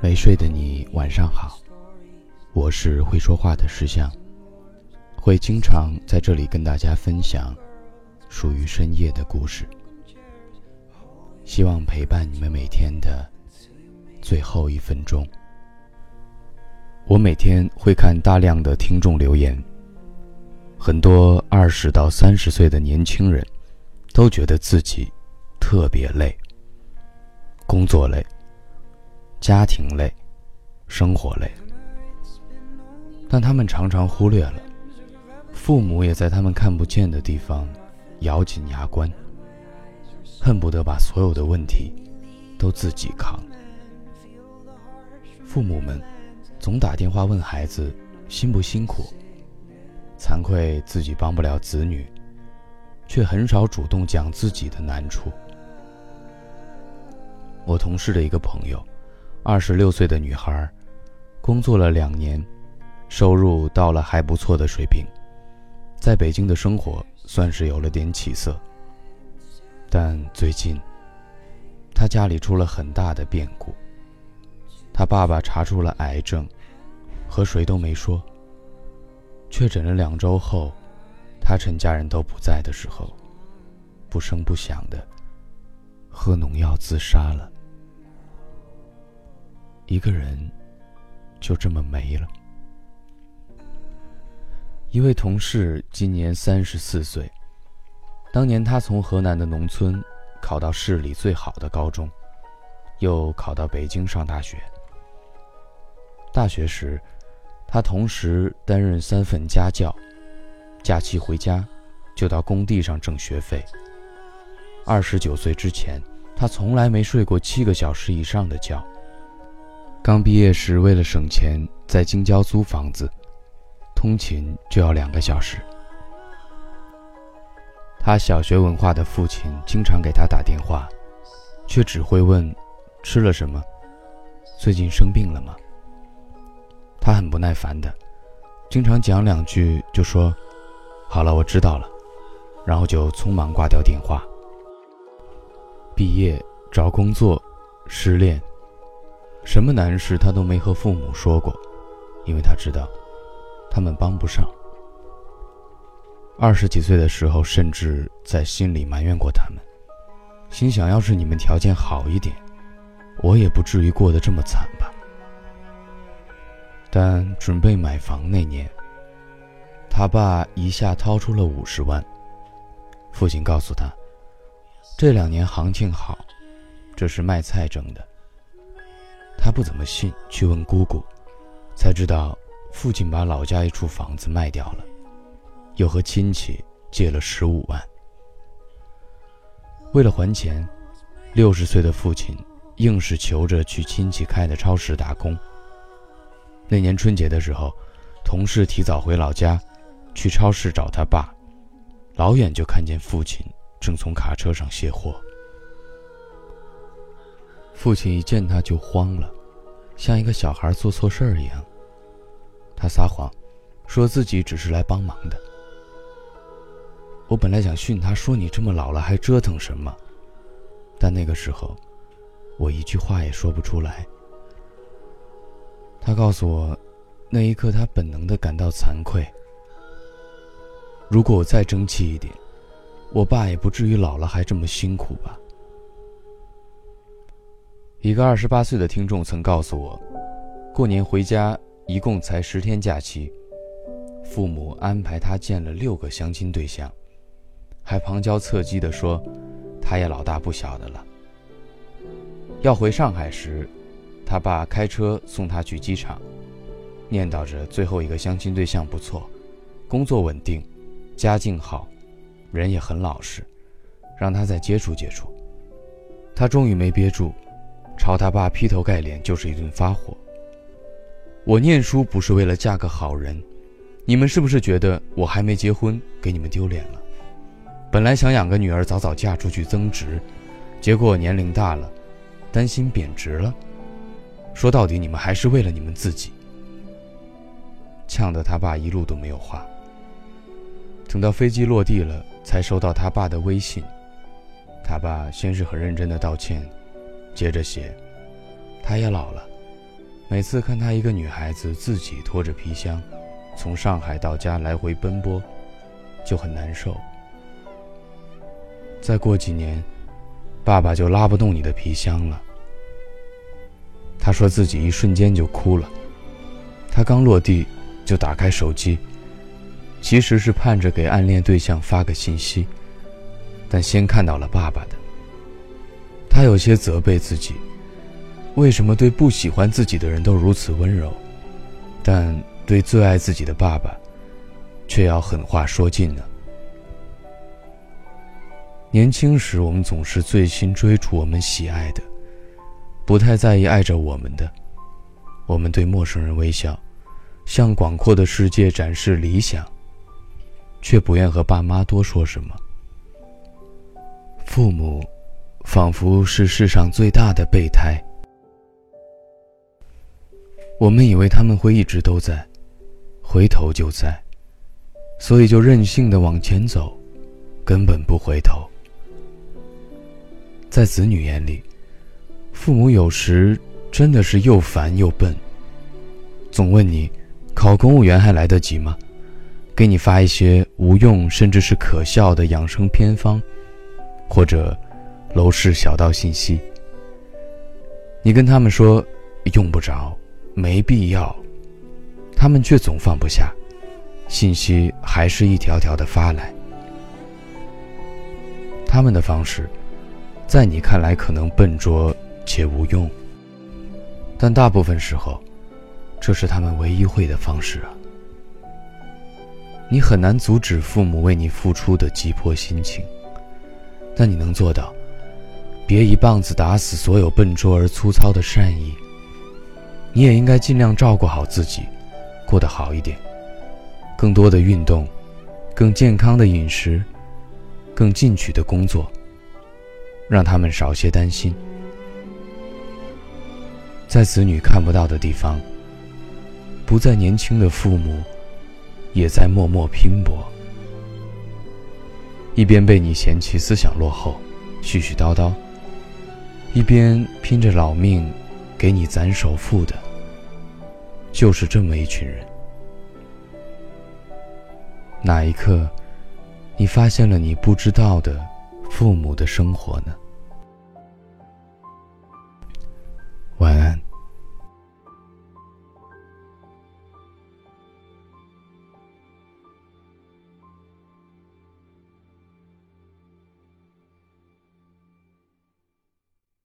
没睡的你，晚上好。我是会说话的石像，会经常在这里跟大家分享属于深夜的故事，希望陪伴你们每天的最后一分钟。我每天会看大量的听众留言，很多二十到三十岁的年轻人都觉得自己特别累，工作累。家庭累，生活累，但他们常常忽略了，父母也在他们看不见的地方咬紧牙关，恨不得把所有的问题都自己扛。父母们总打电话问孩子辛不辛苦，惭愧自己帮不了子女，却很少主动讲自己的难处。我同事的一个朋友。二十六岁的女孩，工作了两年，收入到了还不错的水平，在北京的生活算是有了点起色。但最近，她家里出了很大的变故。她爸爸查出了癌症，和谁都没说。确诊了两周后，他趁家人都不在的时候，不声不响的喝农药自杀了。一个人就这么没了。一位同事今年三十四岁，当年他从河南的农村考到市里最好的高中，又考到北京上大学。大学时，他同时担任三份家教，假期回家就到工地上挣学费。二十九岁之前，他从来没睡过七个小时以上的觉。刚毕业时，为了省钱，在京郊租房子，通勤就要两个小时。他小学文化的父亲经常给他打电话，却只会问：“吃了什么？最近生病了吗？”他很不耐烦的，经常讲两句就说：“好了，我知道了。”然后就匆忙挂掉电话。毕业、找工作、失恋。什么难事他都没和父母说过，因为他知道，他们帮不上。二十几岁的时候，甚至在心里埋怨过他们，心想：要是你们条件好一点，我也不至于过得这么惨吧。但准备买房那年，他爸一下掏出了五十万。父亲告诉他，这两年行情好，这是卖菜挣的。他不怎么信，去问姑姑，才知道父亲把老家一处房子卖掉了，又和亲戚借了十五万。为了还钱，六十岁的父亲硬是求着去亲戚开的超市打工。那年春节的时候，同事提早回老家，去超市找他爸，老远就看见父亲正从卡车上卸货。父亲一见他就慌了，像一个小孩做错事儿一样。他撒谎，说自己只是来帮忙的。我本来想训他说：“你这么老了还折腾什么？”但那个时候，我一句话也说不出来。他告诉我，那一刻他本能的感到惭愧。如果我再争气一点，我爸也不至于老了还这么辛苦吧。一个二十八岁的听众曾告诉我，过年回家一共才十天假期，父母安排他见了六个相亲对象，还旁敲侧击地说，他也老大不小的了。要回上海时，他爸开车送他去机场，念叨着最后一个相亲对象不错，工作稳定，家境好，人也很老实，让他再接触接触。他终于没憋住。朝他爸劈头盖脸就是一顿发火。我念书不是为了嫁个好人，你们是不是觉得我还没结婚给你们丢脸了？本来想养个女儿早早嫁出去增值，结果年龄大了，担心贬值了。说到底，你们还是为了你们自己。呛得他爸一路都没有话。等到飞机落地了，才收到他爸的微信，他爸先是很认真的道歉，接着写：“他也老了，每次看他一个女孩子自己拖着皮箱，从上海到家来回奔波，就很难受。再过几年，爸爸就拉不动你的皮箱了。”他说自己一瞬间就哭了，他刚落地就打开手机，其实是盼着给暗恋对象发个信息。但先看到了爸爸的，他有些责备自己，为什么对不喜欢自己的人都如此温柔，但对最爱自己的爸爸，却要狠话说尽呢？年轻时，我们总是醉心追逐我们喜爱的，不太在意爱着我们的。我们对陌生人微笑，向广阔的世界展示理想，却不愿和爸妈多说什么。父母，仿佛是世上最大的备胎。我们以为他们会一直都在，回头就在，所以就任性的往前走，根本不回头。在子女眼里，父母有时真的是又烦又笨，总问你，考公务员还来得及吗？给你发一些无用甚至是可笑的养生偏方。或者，楼市小道信息。你跟他们说用不着，没必要，他们却总放不下，信息还是一条条的发来。他们的方式，在你看来可能笨拙且无用，但大部分时候，这是他们唯一会的方式啊。你很难阻止父母为你付出的急迫心情。但你能做到，别一棒子打死所有笨拙而粗糙的善意。你也应该尽量照顾好自己，过得好一点，更多的运动，更健康的饮食，更进取的工作，让他们少些担心。在子女看不到的地方，不再年轻的父母，也在默默拼搏。一边被你嫌弃思想落后、絮絮叨叨，一边拼着老命给你攒首付的，就是这么一群人。哪一刻，你发现了你不知道的父母的生活呢？